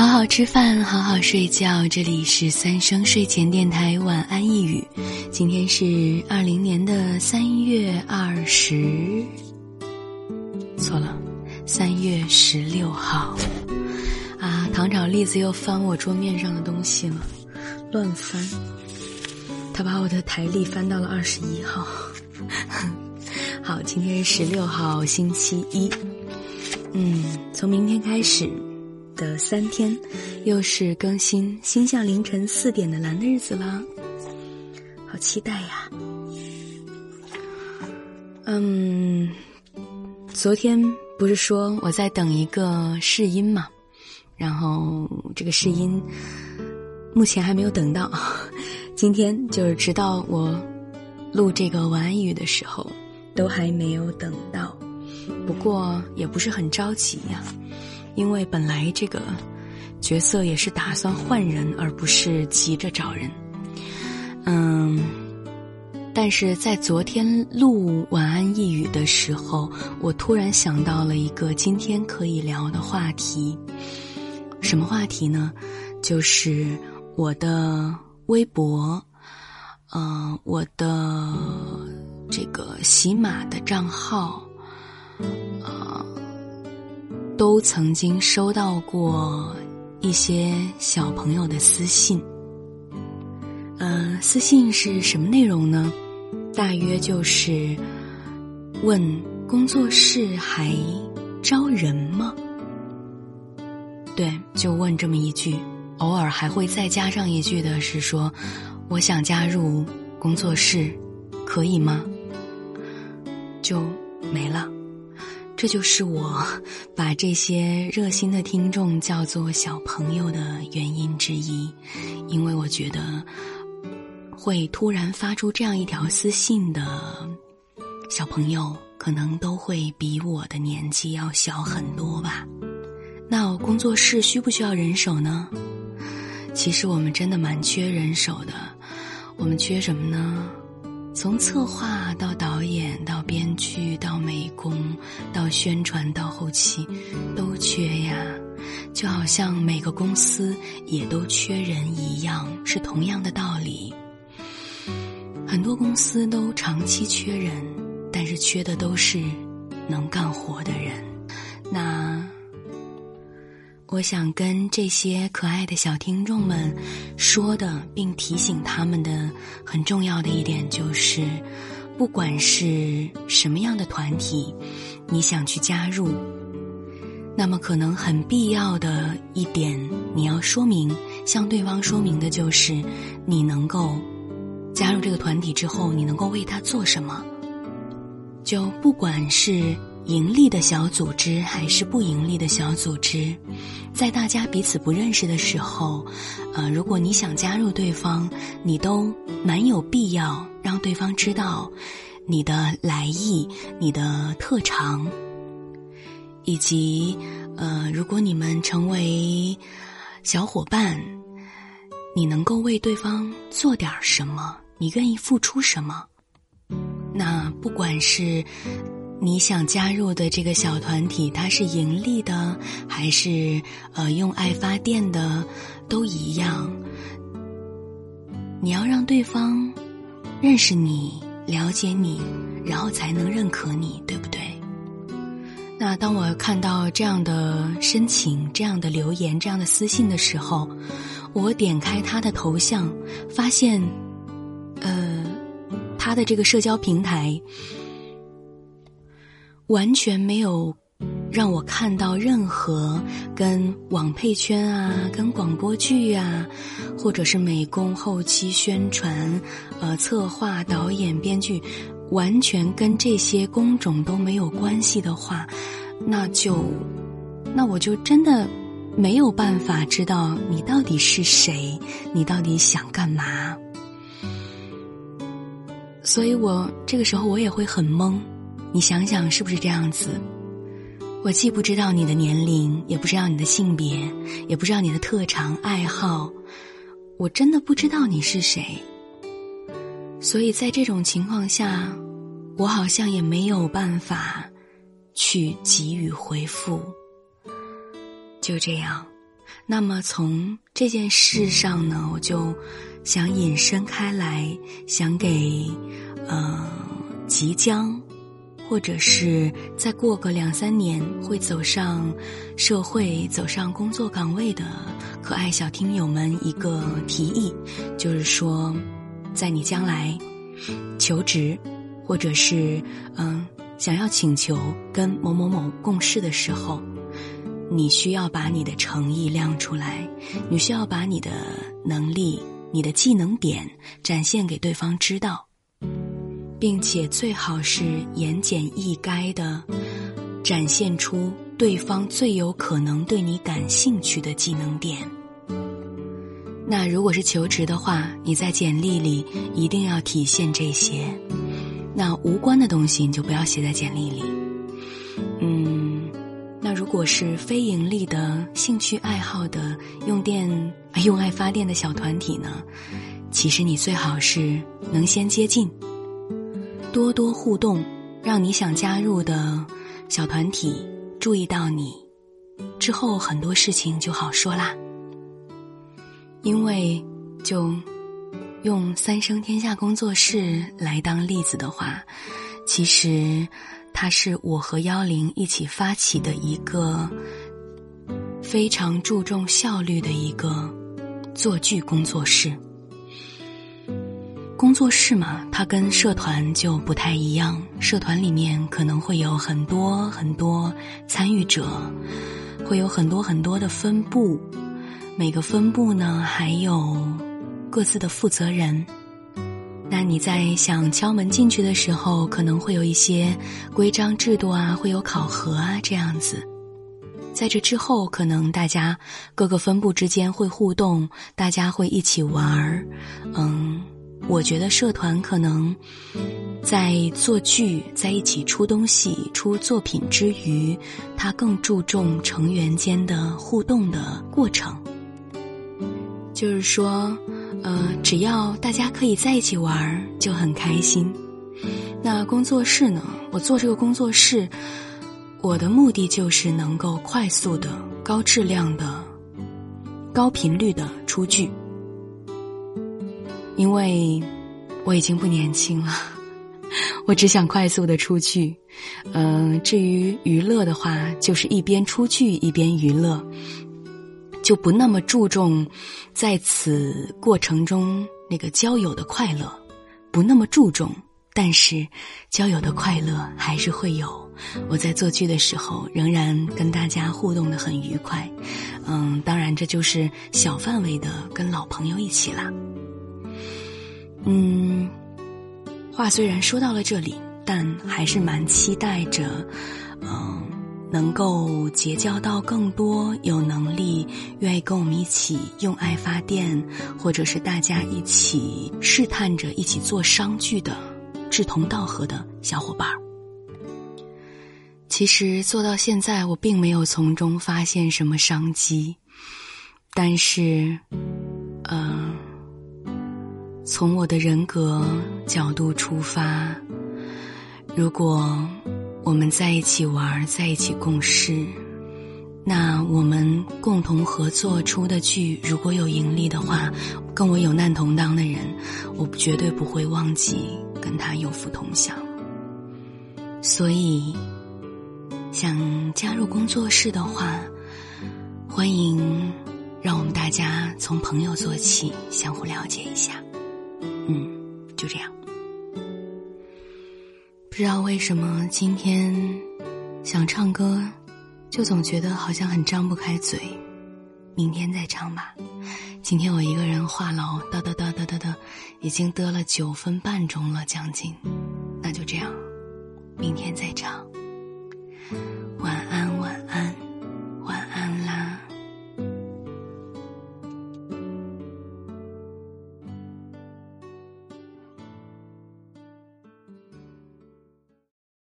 好好吃饭，好好睡觉。这里是三生睡前电台晚安一语。今天是二零年的三月二十，错了，三月十六号。啊，糖炒栗子又翻我桌面上的东西了，乱翻。他把我的台历翻到了二十一号。好，今天是十六号，星期一。嗯，从明天开始。的三天，又是更新星象凌晨四点的蓝的日子了，好期待呀！嗯，昨天不是说我在等一个试音嘛，然后这个试音目前还没有等到，今天就是直到我录这个晚安语的时候，都还没有等到，不过也不是很着急呀。因为本来这个角色也是打算换人，而不是急着找人。嗯，但是在昨天录晚安一语的时候，我突然想到了一个今天可以聊的话题。什么话题呢？就是我的微博，嗯，我的这个喜马的账号，都曾经收到过一些小朋友的私信，呃，私信是什么内容呢？大约就是问工作室还招人吗？对，就问这么一句，偶尔还会再加上一句的是说，我想加入工作室，可以吗？就没了。这就是我把这些热心的听众叫做小朋友的原因之一，因为我觉得会突然发出这样一条私信的小朋友，可能都会比我的年纪要小很多吧。那工作室需不需要人手呢？其实我们真的蛮缺人手的，我们缺什么呢？从策划到导演到编剧到美工到宣传到后期，都缺呀，就好像每个公司也都缺人一样，是同样的道理。很多公司都长期缺人，但是缺的都是能干活的人。那。我想跟这些可爱的小听众们说的，并提醒他们的很重要的一点就是，不管是什么样的团体，你想去加入，那么可能很必要的一点，你要说明，向对方说明的就是，你能够加入这个团体之后，你能够为他做什么，就不管是。盈利的小组织还是不盈利的小组织，在大家彼此不认识的时候，呃，如果你想加入对方，你都蛮有必要让对方知道你的来意、你的特长，以及呃，如果你们成为小伙伴，你能够为对方做点什么，你愿意付出什么，那不管是。你想加入的这个小团体，它是盈利的还是呃用爱发电的，都一样。你要让对方认识你、了解你，然后才能认可你，对不对？那当我看到这样的申请、这样的留言、这样的私信的时候，我点开他的头像，发现，呃，他的这个社交平台。完全没有让我看到任何跟网配圈啊、跟广播剧啊，或者是美工、后期、宣传、呃、策划、导演、编剧，完全跟这些工种都没有关系的话，那就，那我就真的没有办法知道你到底是谁，你到底想干嘛。所以我这个时候我也会很懵。你想想是不是这样子？我既不知道你的年龄，也不知道你的性别，也不知道你的特长爱好，我真的不知道你是谁。所以在这种情况下，我好像也没有办法去给予回复。就这样，那么从这件事上呢，我就想引申开来，想给呃即将或者是再过个两三年会走上社会、走上工作岗位的可爱小听友们一个提议，就是说，在你将来求职，或者是嗯想要请求跟某某某共事的时候。你需要把你的诚意亮出来，你需要把你的能力、你的技能点展现给对方知道，并且最好是言简意赅的展现出对方最有可能对你感兴趣的技能点。那如果是求职的话，你在简历里一定要体现这些，那无关的东西你就不要写在简历里。嗯。那如果是非盈利的兴趣爱好的用电用爱发电的小团体呢？其实你最好是能先接近，多多互动，让你想加入的小团体注意到你，之后很多事情就好说啦。因为就用三生天下工作室来当例子的话，其实。它是我和幺零一起发起的一个非常注重效率的一个做剧工作室。工作室嘛，它跟社团就不太一样。社团里面可能会有很多很多参与者，会有很多很多的分部，每个分部呢还有各自的负责人。那你在想敲门进去的时候，可能会有一些规章制度啊，会有考核啊这样子。在这之后，可能大家各个分部之间会互动，大家会一起玩儿。嗯，我觉得社团可能在做剧，在一起出东西、出作品之余，他更注重成员间的互动的过程。就是说。呃，只要大家可以在一起玩就很开心。那工作室呢？我做这个工作室，我的目的就是能够快速的、高质量的、高频率的出剧。因为我已经不年轻了，我只想快速的出去。嗯，至于娱乐的话，就是一边出去一边娱乐。就不那么注重在此过程中那个交友的快乐，不那么注重，但是交友的快乐还是会有。我在做剧的时候，仍然跟大家互动的很愉快。嗯，当然这就是小范围的跟老朋友一起啦。嗯，话虽然说到了这里，但还是蛮期待着，嗯。能够结交到更多有能力、愿意跟我们一起用爱发电，或者是大家一起试探着一起做商剧的志同道合的小伙伴儿。其实做到现在，我并没有从中发现什么商机，但是，呃，从我的人格角度出发，如果。我们在一起玩，在一起共事，那我们共同合作出的剧，如果有盈利的话，跟我有难同当的人，我绝对不会忘记跟他有福同享。所以，想加入工作室的话，欢迎让我们大家从朋友做起，相互了解一下。嗯，就这样。不知道为什么今天想唱歌，就总觉得好像很张不开嘴。明天再唱吧。今天我一个人话痨，叨叨叨叨叨叨，已经得了九分半钟了，将近。那就这样，明天再唱。